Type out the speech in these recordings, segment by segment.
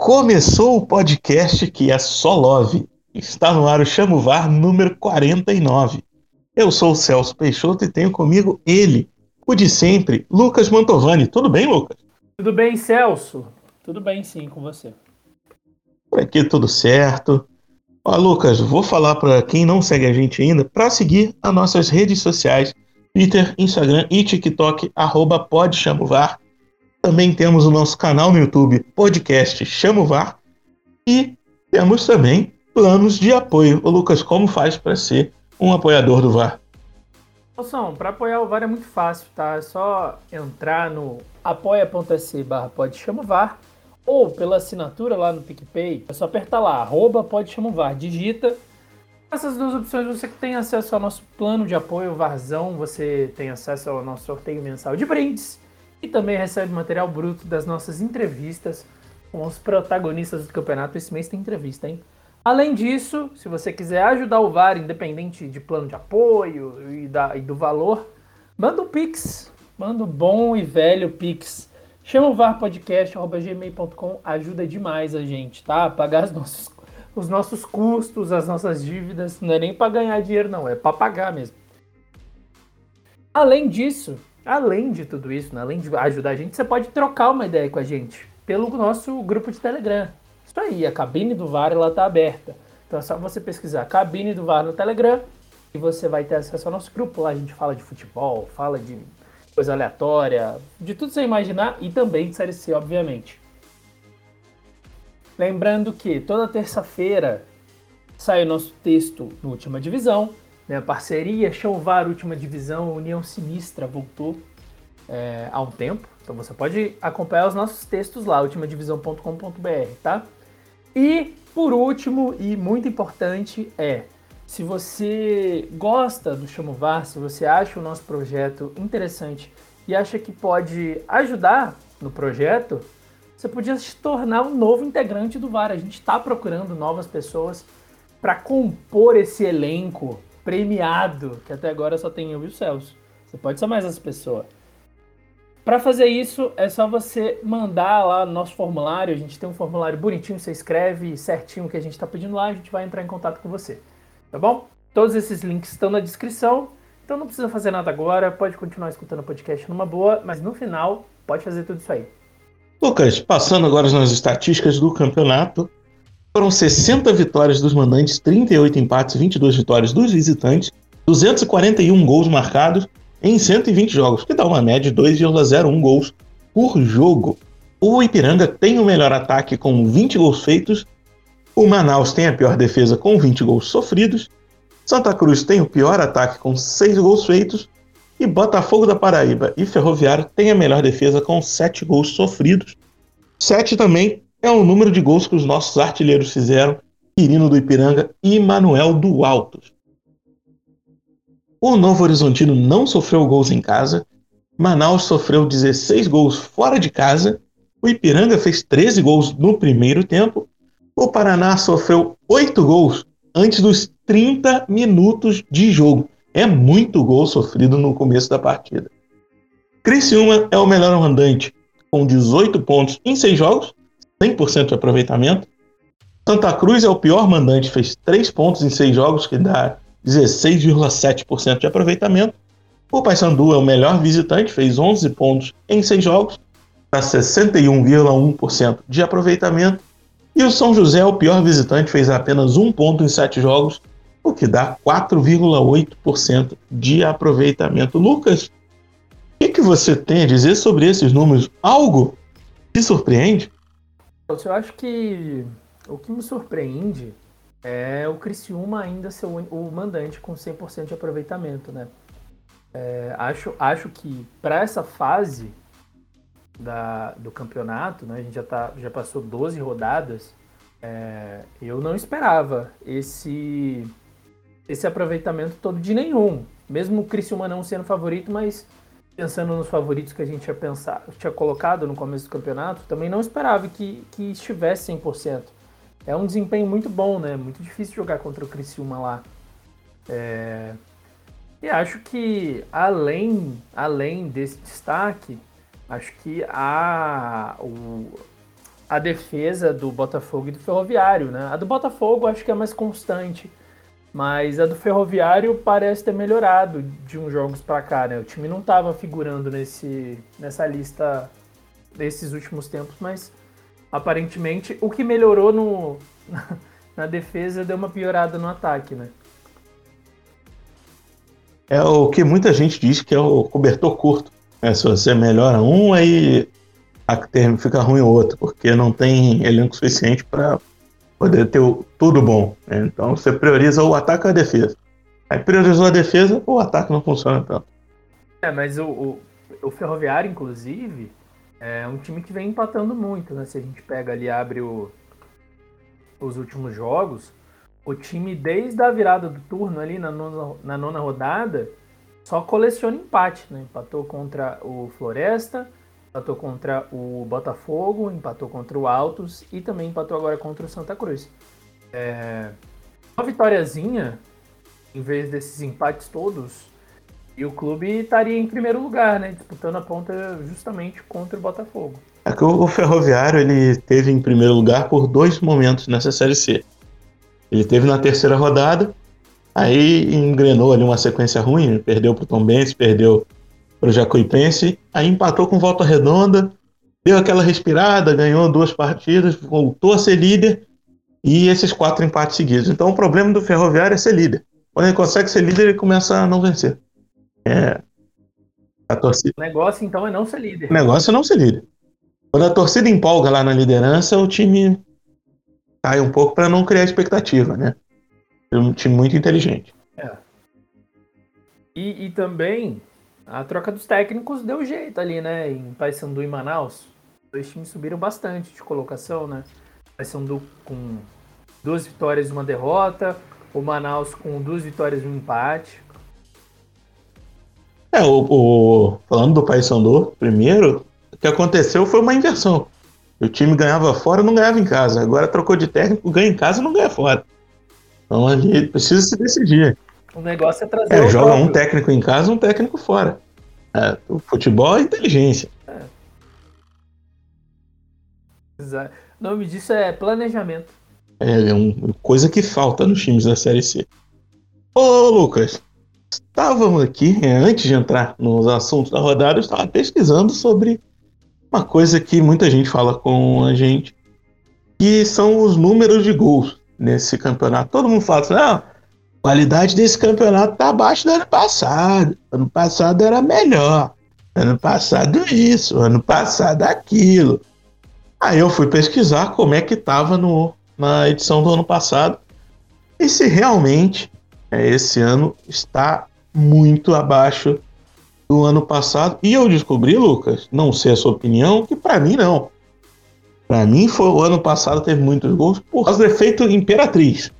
Começou o podcast que é só love. Está no ar o Chamo VAR número 49. Eu sou o Celso Peixoto e tenho comigo ele, o de sempre, Lucas Mantovani. Tudo bem, Lucas? Tudo bem, Celso? Tudo bem, sim, com você. Por aqui tudo certo. Ó, Lucas, vou falar para quem não segue a gente ainda para seguir as nossas redes sociais, Twitter, Instagram e TikTok, arroba podchamovar. Também temos o nosso canal no YouTube, podcast Chamo VAR. E temos também planos de apoio. Lucas, como faz para ser um apoiador do VAR? Moção, para apoiar o VAR é muito fácil, tá? É só entrar no apoia.se barra ou pela assinatura lá no PicPay. É só apertar lá, arroba VAR, digita. Essas duas opções você tem acesso ao nosso plano de apoio VARzão, você tem acesso ao nosso sorteio mensal de brindes e também recebe material bruto das nossas entrevistas com os protagonistas do campeonato. Esse mês tem entrevista, hein? Além disso, se você quiser ajudar o VAR, independente de plano de apoio e, da, e do valor, manda um Pix. Manda um bom e velho Pix. Chama o VAR Podcast, gmail.com, ajuda demais a gente, tá? Pagar os nossos, os nossos custos, as nossas dívidas. Não é nem para ganhar dinheiro, não, é para pagar mesmo. Além disso, Além de tudo isso, né, além de ajudar a gente, você pode trocar uma ideia com a gente pelo nosso grupo de Telegram. Isso aí, a cabine do VAR ela tá aberta. Então é só você pesquisar cabine do VAR no Telegram e você vai ter acesso ao nosso grupo. Lá a gente fala de futebol, fala de coisa aleatória, de tudo você imaginar e também de Série C, obviamente. Lembrando que toda terça-feira sai o nosso texto no Última Divisão né, parceria VAR Última Divisão, União Sinistra voltou é, há um tempo. Então você pode acompanhar os nossos textos lá, ultimadivisão.com.br, tá? E por último e muito importante é se você gosta do Chamo VAR, se você acha o nosso projeto interessante e acha que pode ajudar no projeto, você podia se tornar um novo integrante do VAR. A gente está procurando novas pessoas para compor esse elenco premiado, que até agora só tem eu e o Celso. Você pode ser mais essa pessoa. Para fazer isso, é só você mandar lá no nosso formulário. A gente tem um formulário bonitinho, você escreve certinho o que a gente está pedindo lá, a gente vai entrar em contato com você. Tá bom? Todos esses links estão na descrição, então não precisa fazer nada agora, pode continuar escutando o podcast numa boa, mas no final pode fazer tudo isso aí. Lucas, passando agora nas estatísticas do campeonato, foram 60 vitórias dos mandantes, 38 empates e 22 vitórias dos visitantes, 241 gols marcados em 120 jogos, que dá uma média de 2,01 gols por jogo. O Ipiranga tem o melhor ataque com 20 gols feitos, o Manaus tem a pior defesa com 20 gols sofridos, Santa Cruz tem o pior ataque com 6 gols feitos, e Botafogo da Paraíba e Ferroviário tem a melhor defesa com 7 gols sofridos. 7 também é o número de gols que os nossos artilheiros fizeram, Quirino do Ipiranga e Manuel do Altos. O Novo Horizontino não sofreu gols em casa, Manaus sofreu 16 gols fora de casa, o Ipiranga fez 13 gols no primeiro tempo, o Paraná sofreu 8 gols antes dos 30 minutos de jogo. É muito gol sofrido no começo da partida. Criciúma é o melhor mandante, com 18 pontos em 6 jogos, 100% de aproveitamento. Santa Cruz é o pior mandante, fez 3 pontos em 6 jogos, que dá 16,7% de aproveitamento. O Paysandu é o melhor visitante, fez 11 pontos em 6 jogos, dá 61,1% de aproveitamento. E o São José é o pior visitante, fez apenas 1 ponto em 7 jogos, o que dá 4,8% de aproveitamento. Lucas, o que, que você tem a dizer sobre esses números? Algo te surpreende? Eu acho que o que me surpreende é o Criciúma ainda ser o mandante com 100% de aproveitamento, né? É, acho, acho que para essa fase da, do campeonato, né, a gente já, tá, já passou 12 rodadas, é, eu não esperava esse, esse aproveitamento todo de nenhum. Mesmo o Criciúma não sendo favorito, mas pensando nos favoritos que a gente tinha, pensado, tinha colocado no começo do campeonato, também não esperava que, que estivesse 100%. É um desempenho muito bom, né? Muito difícil jogar contra o Criciúma lá. É... E acho que além, além desse destaque, acho que a, o, a defesa do Botafogo e do Ferroviário, né? A do Botafogo acho que é mais constante, mas a do Ferroviário parece ter melhorado de uns jogos para cá, né? O time não estava figurando nesse, nessa lista desses últimos tempos, mas aparentemente o que melhorou no, na defesa deu uma piorada no ataque, né? É o que muita gente diz que é o cobertor curto. É, se você melhora um, aí fica ruim o outro, porque não tem elenco suficiente para poder ter tudo bom. Né? Então você prioriza o ataque ou a defesa. Aí priorizou a defesa, o ataque não funciona tanto. É, mas o, o, o Ferroviário, inclusive, é um time que vem empatando muito, né? Se a gente pega ali abre o, os últimos jogos, o time desde a virada do turno ali na nona, na nona rodada só coleciona empate, né? Empatou contra o Floresta, empatou contra o Botafogo, empatou contra o Altos e também empatou agora contra o Santa Cruz. É... Uma vitóriazinha, em vez desses empates todos, e o clube estaria em primeiro lugar, né? Disputando a ponta justamente contra o Botafogo. É que o Ferroviário ele teve em primeiro lugar por dois momentos nessa Série C. Ele teve na terceira rodada, aí engrenou ali uma sequência ruim, perdeu para o Tom Benz, perdeu para o Jacuipense, aí empatou com volta redonda, deu aquela respirada, ganhou duas partidas, voltou a ser líder e esses quatro empates seguidos. Então o problema do Ferroviário é ser líder. Quando ele consegue ser líder, ele começa a não vencer. É, a torcida... O negócio então é não ser líder. O negócio é não ser líder. Quando a torcida empolga lá na liderança, o time cai um pouco para não criar expectativa, né? É um time muito inteligente. É. E, e também a troca dos técnicos deu jeito ali, né? Em Paysandu e Manaus. Dois times subiram bastante de colocação, né? Paysandu com duas vitórias e uma derrota. O Manaus com duas vitórias e um empate. É, o, o falando do Paysandu, primeiro, o que aconteceu foi uma inversão. O time ganhava fora não ganhava em casa. Agora trocou de técnico, ganha em casa não ganha fora. Então ali precisa se decidir. O negócio é trazer. É, joga próprio. um técnico em casa, um técnico fora. É, o futebol é inteligência. É. Exato. O nome disso é planejamento. É, é uma coisa que falta nos times da Série C. Ô, Lucas, estávamos aqui, é, antes de entrar nos assuntos da rodada, eu estava pesquisando sobre uma coisa que muita gente fala com a gente, que são os números de gols nesse campeonato. Todo mundo fala assim, ah, qualidade desse campeonato tá abaixo do ano passado. Ano passado era melhor. Ano passado isso, ano passado aquilo. Aí eu fui pesquisar como é que estava no, na edição do ano passado. E se realmente é, esse ano está muito abaixo do ano passado. E eu descobri, Lucas, não sei a sua opinião, que para mim não. Para mim foi o ano passado teve muitos gols por causa do efeito Imperatriz.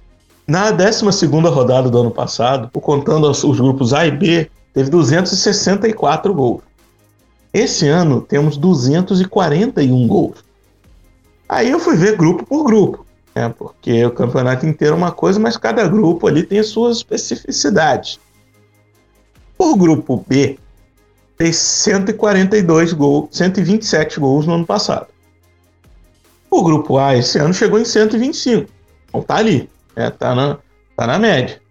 Na 12 rodada do ano passado, contando os grupos A e B, teve 264 gols. Esse ano temos 241 gols. Aí eu fui ver grupo por grupo, né? porque o campeonato inteiro é uma coisa, mas cada grupo ali tem suas especificidades. O grupo B fez 142 gols, 127 gols no ano passado. O grupo A esse ano chegou em 125. Então tá ali. É, tá, na, tá na média.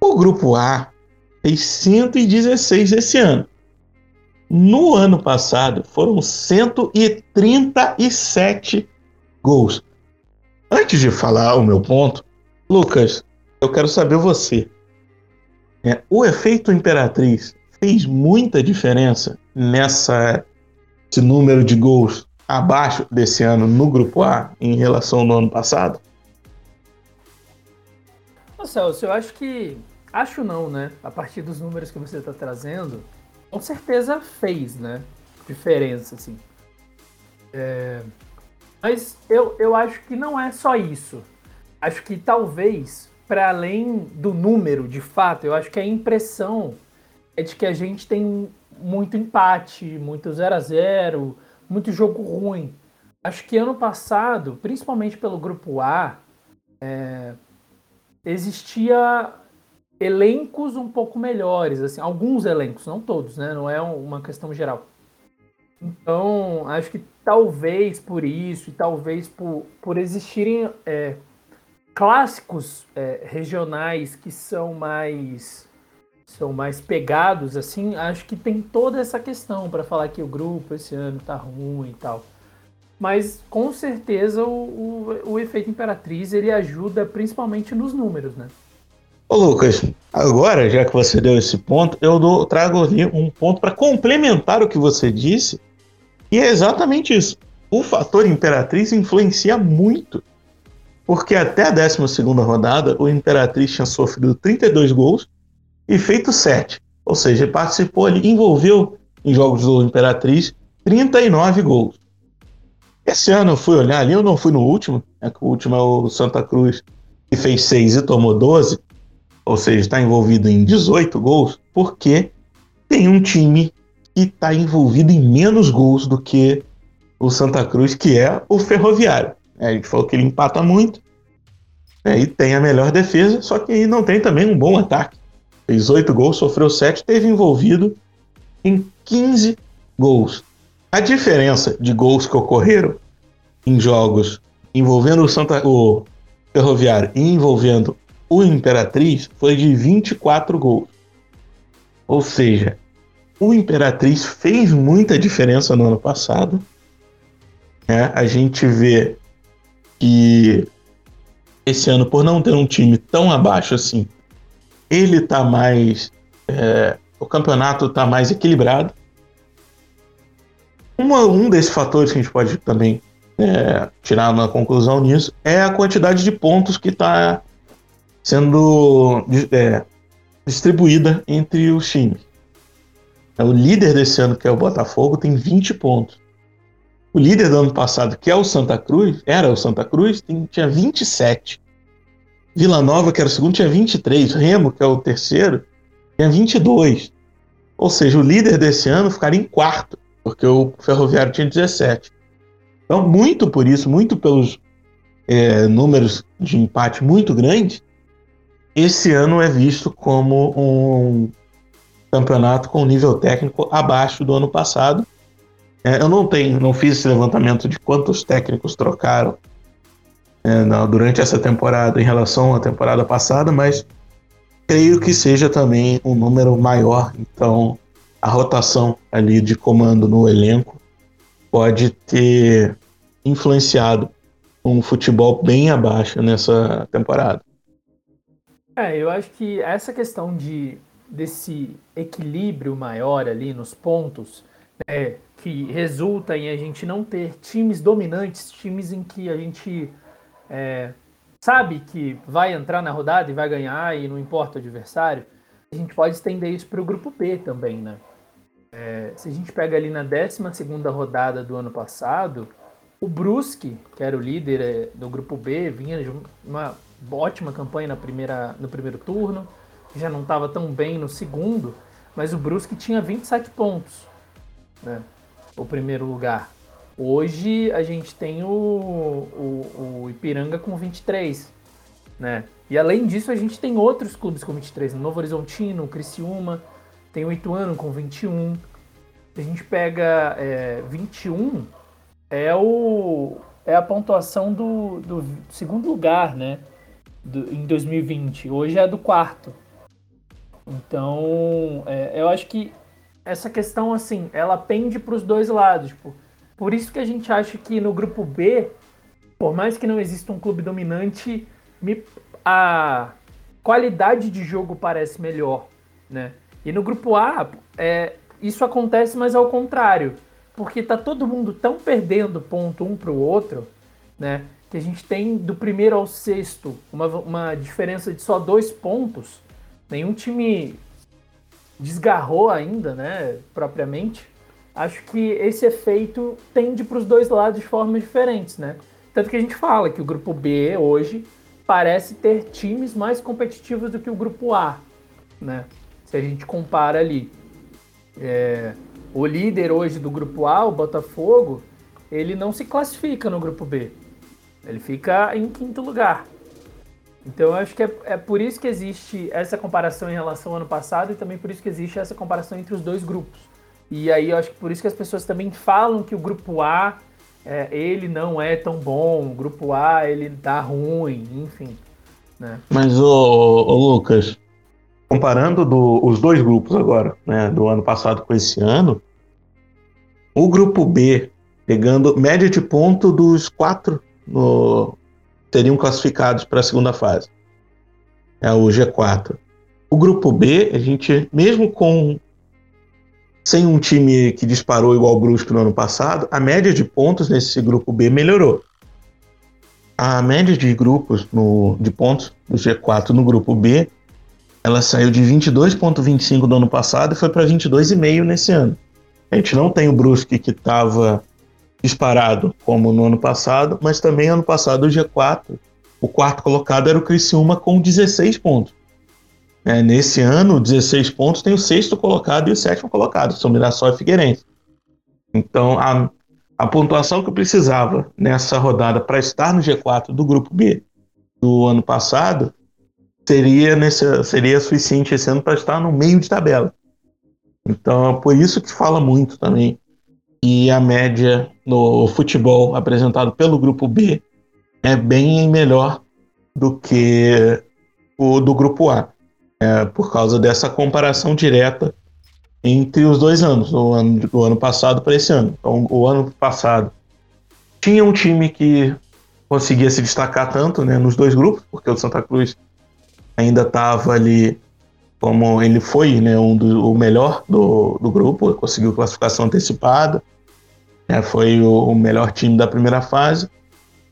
O grupo A fez 116 esse ano. No ano passado foram 137 gols. Antes de falar o meu ponto, Lucas, eu quero saber você. É, o efeito Imperatriz fez muita diferença nessa esse número de gols abaixo desse ano no grupo A em relação ao ano passado? Celso, eu acho que. Acho não, né? A partir dos números que você está trazendo, com certeza fez, né? Diferença, assim. É... Mas eu, eu acho que não é só isso. Acho que talvez, para além do número, de fato, eu acho que a impressão é de que a gente tem muito empate, muito 0 a 0 muito jogo ruim. Acho que ano passado, principalmente pelo grupo A, é, existia elencos um pouco melhores, assim, alguns elencos, não todos, né? Não é uma questão geral. Então, acho que talvez por isso, e talvez por, por existirem é, clássicos é, regionais que são mais são mais pegados, assim, acho que tem toda essa questão para falar que o grupo esse ano tá ruim e tal. Mas com certeza o, o, o efeito Imperatriz ele ajuda principalmente nos números, né? Ô Lucas, agora, já que você deu esse ponto, eu dou, trago um ponto para complementar o que você disse, e é exatamente isso. O fator Imperatriz influencia muito, porque até a 12 rodada, o Imperatriz tinha sofrido 32 gols e feito 7. Ou seja, participou ali, envolveu em jogos do Imperatriz 39 gols. Esse ano eu fui olhar ali, eu não fui no último, é que o último é o Santa Cruz, que fez 6 e tomou 12 ou seja, está envolvido em 18 gols, porque tem um time que está envolvido em menos gols do que o Santa Cruz, que é o Ferroviário. É, a gente falou que ele empata muito né, e tem a melhor defesa, só que não tem também um bom ataque. Fez 8 gols, sofreu 7, teve envolvido em 15 gols. A diferença de gols que ocorreram em jogos envolvendo o, Santa, o Ferroviário e envolvendo o Imperatriz foi de 24 gols. Ou seja, o Imperatriz fez muita diferença no ano passado. Né? A gente vê que esse ano, por não ter um time tão abaixo assim, ele tá mais. É, o campeonato tá mais equilibrado. Uma, um desses fatores que a gente pode também é, tirar uma conclusão nisso é a quantidade de pontos que está sendo é, distribuída entre os times. O líder desse ano, que é o Botafogo, tem 20 pontos. O líder do ano passado, que é o Santa Cruz, era o Santa Cruz, tem, tinha 27. Vila Nova, que era o segundo, tinha 23. Remo, que é o terceiro, tinha 22. Ou seja, o líder desse ano ficaria em quarto, porque o Ferroviário tinha 17. Então, muito por isso, muito pelos é, números de empate muito grandes, esse ano é visto como um campeonato com nível técnico abaixo do ano passado. É, eu não tenho, não fiz esse levantamento de quantos técnicos trocaram é, durante essa temporada em relação à temporada passada, mas creio que seja também um número maior. Então, a rotação ali de comando no elenco pode ter influenciado um futebol bem abaixo nessa temporada. É, eu acho que essa questão de desse equilíbrio maior ali nos pontos, né, que resulta em a gente não ter times dominantes, times em que a gente é, sabe que vai entrar na rodada e vai ganhar e não importa o adversário, a gente pode estender isso para o grupo B também, né? É, se a gente pega ali na 12 rodada do ano passado, o Brusque, que era o líder é, do grupo B, vinha de uma ótima campanha na primeira, no primeiro turno, já não estava tão bem no segundo, mas o Brusque tinha 27 pontos, né? O primeiro lugar. Hoje a gente tem o, o, o, Ipiranga com 23, né? E além disso a gente tem outros clubes com 23, o Novo Horizontino, Criciúma, tem o Ituano com 21. A gente pega é, 21, é, o, é a pontuação do, do segundo lugar, né? do, em 2020. Hoje é do quarto. Então, é, eu acho que essa questão, assim, ela pende para os dois lados. Tipo, por isso que a gente acha que no grupo B, por mais que não exista um clube dominante, me, a qualidade de jogo parece melhor, né? E no grupo A, é, isso acontece, mas ao contrário. Porque tá todo mundo tão perdendo ponto um para o outro, né? que a gente tem do primeiro ao sexto uma, uma diferença de só dois pontos. Nenhum time desgarrou ainda, né, propriamente. Acho que esse efeito tende para os dois lados de formas diferentes, né? Tanto que a gente fala que o grupo B hoje parece ter times mais competitivos do que o grupo A, né? Se a gente compara ali. É, o líder hoje do grupo A, o Botafogo, ele não se classifica no grupo B. Ele fica em quinto lugar. Então eu acho que é, é por isso que existe essa comparação em relação ao ano passado e também por isso que existe essa comparação entre os dois grupos. E aí eu acho que por isso que as pessoas também falam que o grupo A é, ele não é tão bom, grupo A ele tá ruim, enfim. Né? Mas o Lucas, comparando do, os dois grupos agora, né, do ano passado com esse ano, o grupo B pegando média de ponto dos quatro no, seriam classificados para a segunda fase. É o G4. O grupo B, a gente, mesmo com sem um time que disparou igual o Brusque no ano passado, a média de pontos nesse grupo B melhorou. A média de grupos no, de pontos do G4 no grupo B, ela saiu de 22.25 do ano passado e foi para 22,5 nesse ano. A gente não tem o Brusque que estava disparado como no ano passado, mas também ano passado o G4, o quarto colocado era o Criciúma com 16 pontos. É, nesse ano, 16 pontos tem o sexto colocado e o sétimo colocado, são Mirassol e Figueirense. Então, a, a pontuação que eu precisava nessa rodada para estar no G4 do grupo B do ano passado seria, nesse, seria suficiente esse ano para estar no meio de tabela. Então, é por isso que fala muito também que a média no futebol apresentado pelo grupo B é bem melhor do que o do grupo A é, por causa dessa comparação direta entre os dois anos, o ano, do ano passado para esse ano. Então, o ano passado tinha um time que conseguia se destacar tanto né, nos dois grupos, porque o Santa Cruz ainda estava ali como ele foi né, um do, o melhor do, do grupo, conseguiu classificação antecipada, né, foi o, o melhor time da primeira fase,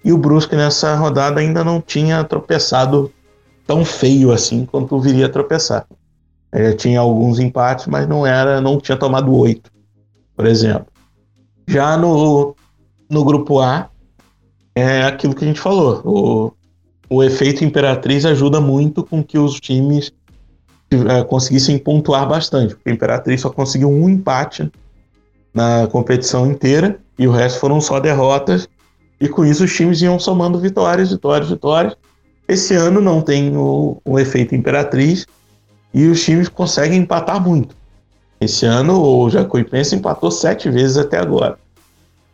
e o Brusque nessa rodada ainda não tinha tropeçado tão feio assim quanto viria a tropeçar. Ele tinha alguns empates, mas não era, não tinha tomado oito, por exemplo. Já no, no grupo A, é aquilo que a gente falou. O, o efeito Imperatriz ajuda muito com que os times é, conseguissem pontuar bastante. Porque a Imperatriz só conseguiu um empate na competição inteira e o resto foram só derrotas. E com isso os times iam somando vitórias, vitórias, vitórias. Esse ano não tem o, o efeito Imperatriz e os times conseguem empatar muito. Esse ano o Jacuipense empatou sete vezes até agora.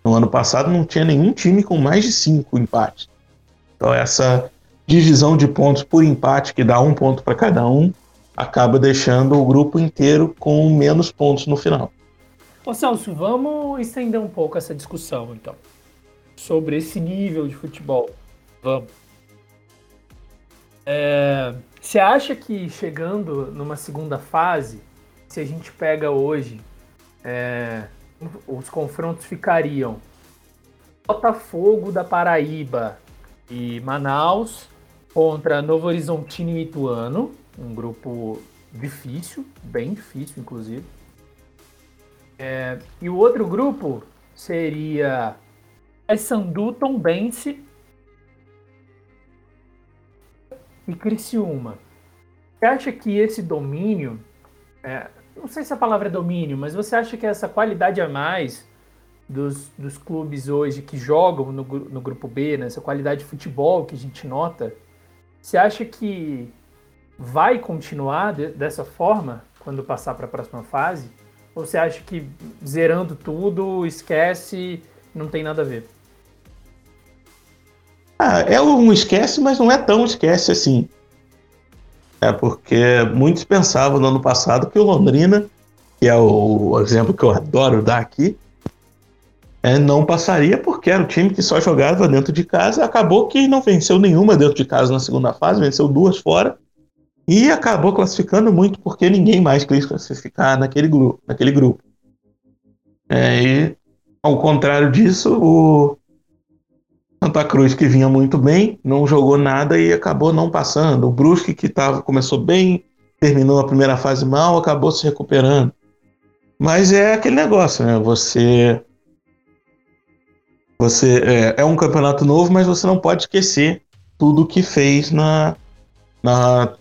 No ano passado não tinha nenhum time com mais de cinco empates. Então essa divisão de pontos por empate, que dá um ponto para cada um, acaba deixando o grupo inteiro com menos pontos no final. Ô Celso, vamos estender um pouco essa discussão então sobre esse nível de futebol. Vamos. É, você acha que chegando numa segunda fase, se a gente pega hoje, é, os confrontos ficariam Botafogo da Paraíba e Manaus contra Novo Horizontino e Ituano, um grupo difícil, bem difícil, inclusive. É, e o outro grupo seria Sandu Tombense e Criciúma. Você acha que esse domínio, é, não sei se a palavra é domínio, mas você acha que essa qualidade a mais dos, dos clubes hoje que jogam no, no grupo B, né, essa qualidade de futebol que a gente nota, você acha que vai continuar de, dessa forma quando passar para a próxima fase? Ou você acha que zerando tudo, esquece, não tem nada a ver? Ah, é um esquece, mas não é tão esquece assim. É porque muitos pensavam no ano passado que o Londrina, que é o exemplo que eu adoro dar aqui, é, não passaria porque era o time que só jogava dentro de casa. Acabou que não venceu nenhuma dentro de casa na segunda fase, venceu duas fora e acabou classificando muito porque ninguém mais quis classificar naquele grupo. Naquele grupo. É, e, ao contrário disso, o, Santa Cruz, que vinha muito bem, não jogou nada e acabou não passando. O Brusque, que tava, começou bem, terminou a primeira fase mal, acabou se recuperando. Mas é aquele negócio, né? Você. Você é, é um campeonato novo, mas você não pode esquecer tudo que fez na, na,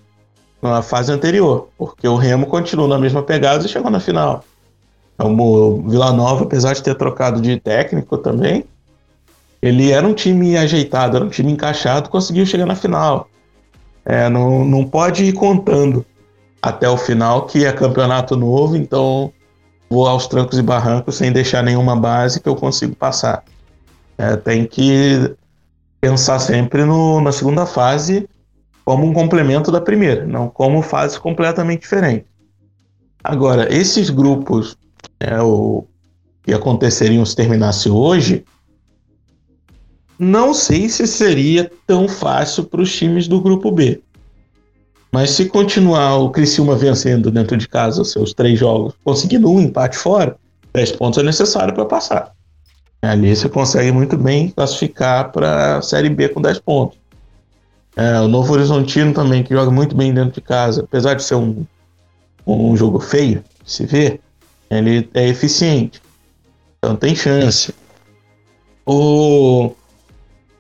na fase anterior, porque o Remo continuou na mesma pegada e chegou na final. O Vila Nova, apesar de ter trocado de técnico também, ele era um time ajeitado, era um time encaixado, conseguiu chegar na final. É, não, não pode ir contando até o final que é campeonato novo, então vou aos trancos e barrancos sem deixar nenhuma base que eu consigo passar. É, tem que pensar sempre no, na segunda fase como um complemento da primeira, não como fase completamente diferente. Agora, esses grupos é, o, que aconteceriam se terminasse hoje, não sei se seria tão fácil para os times do grupo B. Mas se continuar o Criciúma vencendo dentro de casa os seus três jogos, conseguindo um empate fora, 10 pontos é necessário para passar. Ali você consegue muito bem classificar para a Série B com 10 pontos. É, o Novo Horizontino também, que joga muito bem dentro de casa, apesar de ser um, um jogo feio, se vê, ele é eficiente. Então tem chance. O,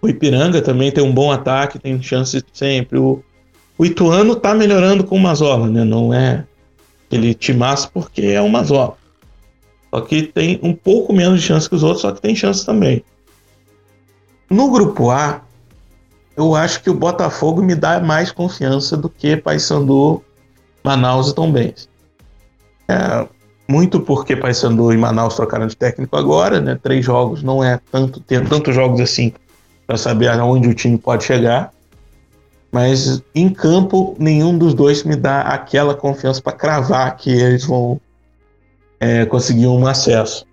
o Ipiranga também tem um bom ataque, tem chance sempre. O, o Ituano tá melhorando com o Mazola, né? Não é aquele timaço porque é o Mazola. Só que tem um pouco menos de chance que os outros, só que tem chance também. No grupo A, eu acho que o Botafogo me dá mais confiança do que Paysandu, Manaus e Tom Benz. É, muito porque Paysandu e Manaus trocaram de técnico agora, né? Três jogos não é tanto ter tantos jogos assim para saber aonde o time pode chegar. Mas em campo, nenhum dos dois me dá aquela confiança para cravar que eles vão é, conseguir um acesso.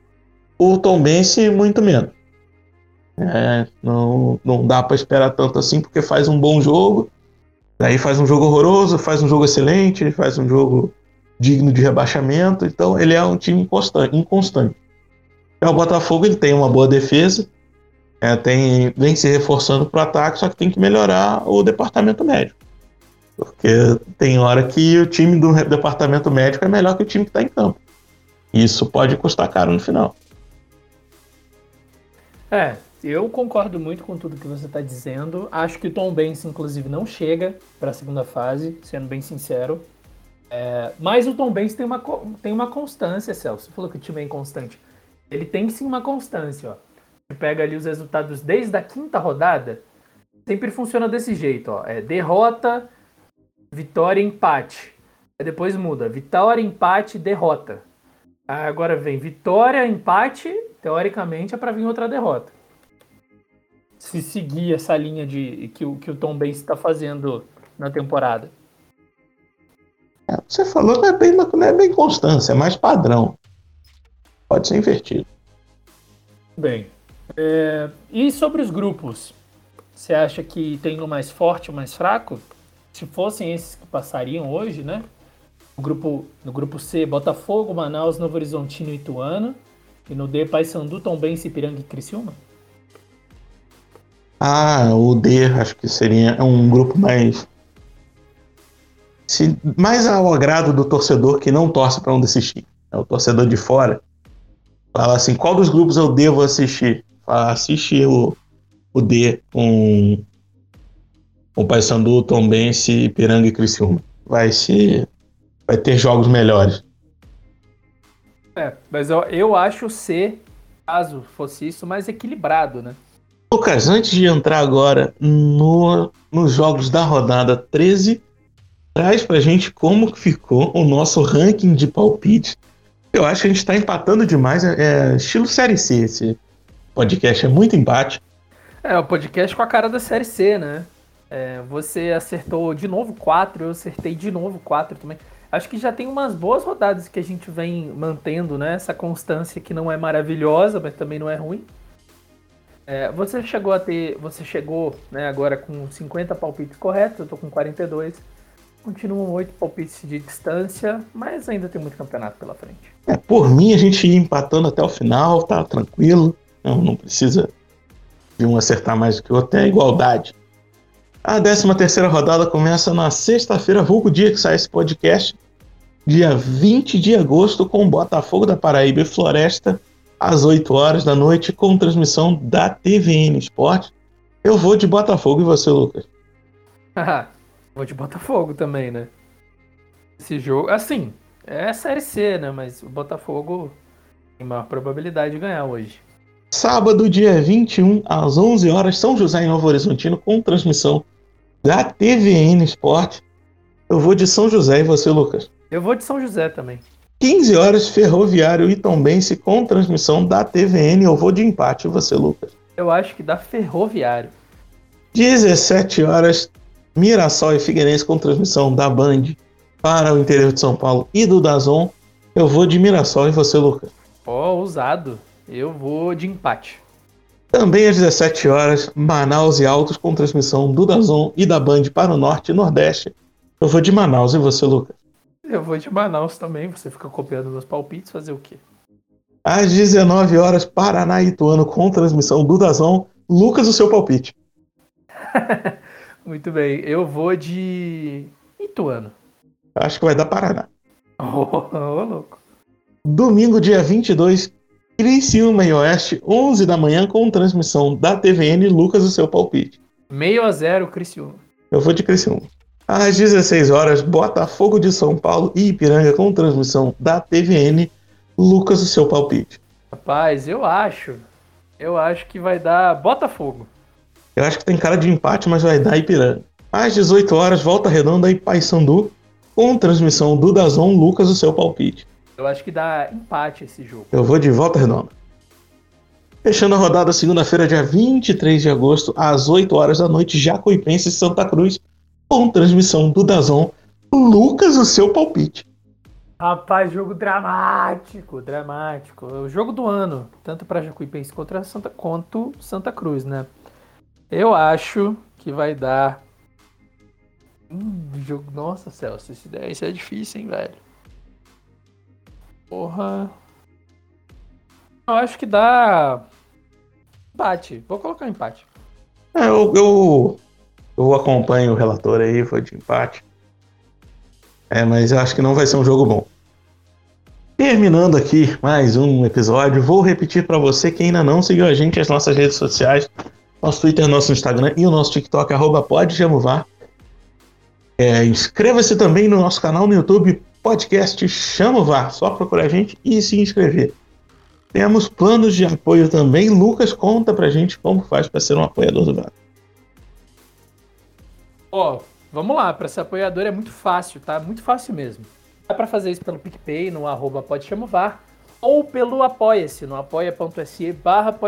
O Tom Bense, muito menos. É, não, não dá para esperar tanto assim, porque faz um bom jogo, daí faz um jogo horroroso, faz um jogo excelente, faz um jogo digno de rebaixamento, então ele é um time inconstante. inconstante. É, o Botafogo ele tem uma boa defesa, é, tem, vem se reforçando para o ataque, só que tem que melhorar o departamento médico. Porque tem hora que o time do departamento médico é melhor que o time que está em campo. Isso pode custar caro no final. É, eu concordo muito com tudo que você está dizendo. Acho que o Tom Benz, inclusive, não chega para a segunda fase, sendo bem sincero. É, mas o Tom Benz tem uma, tem uma constância, Celso. Você falou que o time é inconstante. Ele tem sim uma constância. Ó. Pega ali os resultados desde a quinta rodada, sempre funciona desse jeito. Ó. É derrota, vitória, empate. Aí depois muda. Vitória, empate, derrota. Agora vem vitória, empate, teoricamente é para vir outra derrota. Se seguir essa linha de que o, que o Tom Benz está fazendo na temporada. É, você falou que é bem, não é bem constância, é mais padrão. Pode ser invertido. Bem. É, e sobre os grupos? Você acha que tem um mais forte ou mais fraco? Se fossem esses que passariam hoje, né? No grupo, no grupo C, Botafogo, Manaus, Novo Horizontino e Ituano. E no D, Paysandu, Tombense, Ipiranga e Criciúma? Ah, o D acho que seria um grupo mais se, mais ao agrado do torcedor que não torce para um desses times. É o torcedor de fora. Fala assim, qual dos grupos eu devo assistir? Assiste o, o D com o Paysandu, Tombense, Ipiranga e Criciúma. Vai ser vai ter jogos melhores. É, mas eu, eu acho ser, caso fosse isso, mais equilibrado, né? Lucas, antes de entrar agora no, nos jogos da rodada 13, traz pra gente como ficou o nosso ranking de palpite. Eu acho que a gente tá empatando demais. É, é estilo Série C esse podcast, é muito empate. É, o podcast com a cara da Série C, né? É, você acertou de novo 4, eu acertei de novo 4 também acho que já tem umas boas rodadas que a gente vem mantendo, né? Essa constância que não é maravilhosa, mas também não é ruim. É, você chegou a ter, você chegou né, agora com 50 palpites corretos, eu tô com 42. Continuam 8 palpites de distância, mas ainda tem muito campeonato pela frente. É, por mim, a gente ia empatando até o final, tá tranquilo. Não, não precisa de um acertar mais do que o outro, é igualdade. A 13 terceira rodada começa na sexta-feira, vulgo dia que sai esse podcast, dia 20 de agosto, com Botafogo da Paraíba e Floresta, às 8 horas da noite, com transmissão da TVN Esporte. Eu vou de Botafogo e você, Lucas? vou de Botafogo também, né? Esse jogo, assim, é Série C, né? Mas o Botafogo tem maior probabilidade de ganhar hoje. Sábado, dia 21, às 11 horas, São José em Novo Horizontino, com transmissão da TVN Esporte. Eu vou de São José e você, Lucas? Eu vou de São José também. 15 horas, Ferroviário e Tombense com transmissão da TVN. Eu vou de empate, e você, Lucas? Eu acho que dá Ferroviário. 17 horas, Mirassol e Figueirense com transmissão da Band para o interior de São Paulo e do Dazon. Eu vou de Mirassol e você, Lucas? Ó, oh, ousado. Eu vou de empate. Também às 17 horas, Manaus e Altos com transmissão do Dazon e da Band para o Norte e Nordeste. Eu vou de Manaus e você, Lucas? Eu vou de Manaus também. Você fica copiando meus palpites, fazer o quê? Às 19 horas, Paraná e Ituano com transmissão do Dazon. Lucas, o seu palpite. Muito bem. Eu vou de Ituano. Acho que vai dar Paraná. Ô, oh, oh, louco. Domingo, dia 22, Criciúma e Oeste, 11 da manhã, com transmissão da TVN. Lucas, o seu palpite. Meio a zero, Criciúma. Eu vou de Criciúma. Às 16 horas, Botafogo de São Paulo e Ipiranga, com transmissão da TVN. Lucas, o seu palpite. Rapaz, eu acho. Eu acho que vai dar Botafogo. Eu acho que tem cara de empate, mas vai dar Ipiranga. Às 18 horas, Volta Redonda e Paysandu, com transmissão do Dazon. Lucas, o seu palpite. Eu acho que dá empate esse jogo. Eu vou de volta redonda. Fechando a rodada segunda-feira, dia 23 de agosto, às 8 horas da noite, Jacuipense e Santa Cruz, com transmissão do Dazon. Lucas, o seu palpite. Rapaz, jogo dramático, dramático. O jogo do ano, tanto para Jacuipense contra Santa, quanto Santa Cruz, né? Eu acho que vai dar. Hum, jogo... Nossa, Celso, esse, isso é difícil, hein, velho? Porra. Eu acho que dá. Empate. Vou colocar empate. É, eu, eu, eu acompanho o relator aí, foi de empate. É, mas eu acho que não vai ser um jogo bom. Terminando aqui mais um episódio, vou repetir para você que ainda não seguiu a gente as nossas redes sociais, nosso Twitter, nosso Instagram e o nosso TikTok, arroba pode é, Inscreva-se também no nosso canal no YouTube, podcast Chama o VAR. Só procurar a gente e se inscrever. Temos planos de apoio também. Lucas, conta pra gente como faz para ser um apoiador do VAR. Ó, oh, vamos lá. Para ser apoiador é muito fácil, tá? Muito fácil mesmo. Dá para fazer isso pelo PicPay, no arroba VAR, ou pelo Apoia-se, no apoia.se barra.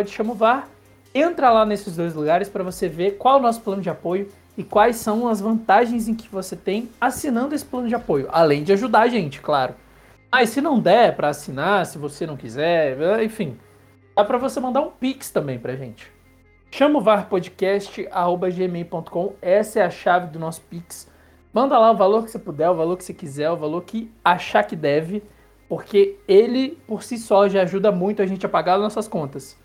Entra lá nesses dois lugares para você ver qual é o nosso plano de apoio e quais são as vantagens em que você tem assinando esse plano de apoio, além de ajudar a gente, claro. Mas se não der para assinar, se você não quiser, enfim, dá para você mandar um pix também pra gente. Chama o varpodcast@gmail.com, essa é a chave do nosso pix. Manda lá o valor que você puder, o valor que você quiser, o valor que achar que deve, porque ele por si só já ajuda muito a gente a pagar as nossas contas.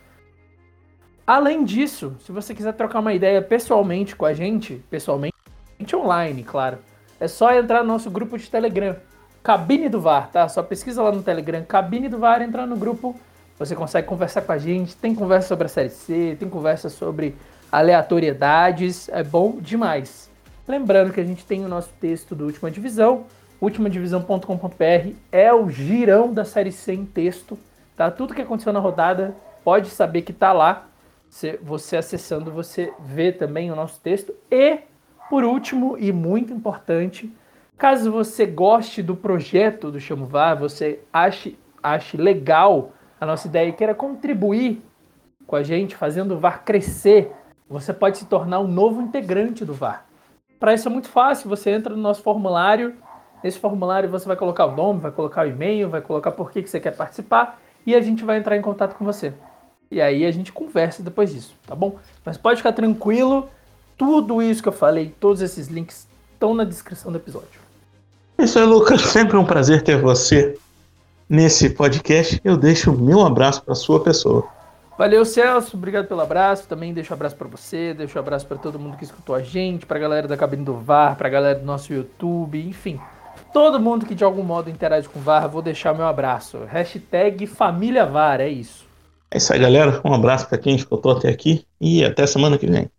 Além disso, se você quiser trocar uma ideia pessoalmente com a gente, pessoalmente online, claro, é só entrar no nosso grupo de Telegram, Cabine do VAR, tá? Só pesquisa lá no Telegram, Cabine do VAR, entrar no grupo, você consegue conversar com a gente, tem conversa sobre a Série C, tem conversa sobre aleatoriedades, é bom demais. Lembrando que a gente tem o nosso texto do Última Divisão, ultimadivisão.com.br é o girão da Série C em texto, tá? Tudo que aconteceu na rodada, pode saber que tá lá você acessando, você vê também o nosso texto. E, por último, e muito importante, caso você goste do projeto do Chamo VAR, você ache, ache legal a nossa ideia e queira contribuir com a gente, fazendo o VAR crescer, você pode se tornar um novo integrante do VAR. Para isso é muito fácil, você entra no nosso formulário, nesse formulário você vai colocar o nome, vai colocar o e-mail, vai colocar por que, que você quer participar e a gente vai entrar em contato com você. E aí a gente conversa depois disso, tá bom? Mas pode ficar tranquilo, tudo isso que eu falei, todos esses links estão na descrição do episódio. Isso aí, Lucas. Sempre um prazer ter você nesse podcast. Eu deixo o meu abraço para sua pessoa. Valeu, Celso. Obrigado pelo abraço. Também deixo um abraço para você, deixo um abraço para todo mundo que escutou a gente, para a galera da cabine do VAR, para a galera do nosso YouTube, enfim. Todo mundo que de algum modo interage com o VAR, vou deixar meu abraço. Hashtag Família VAR, é isso. É isso aí, galera. Um abraço para quem escutou até aqui e até semana que vem.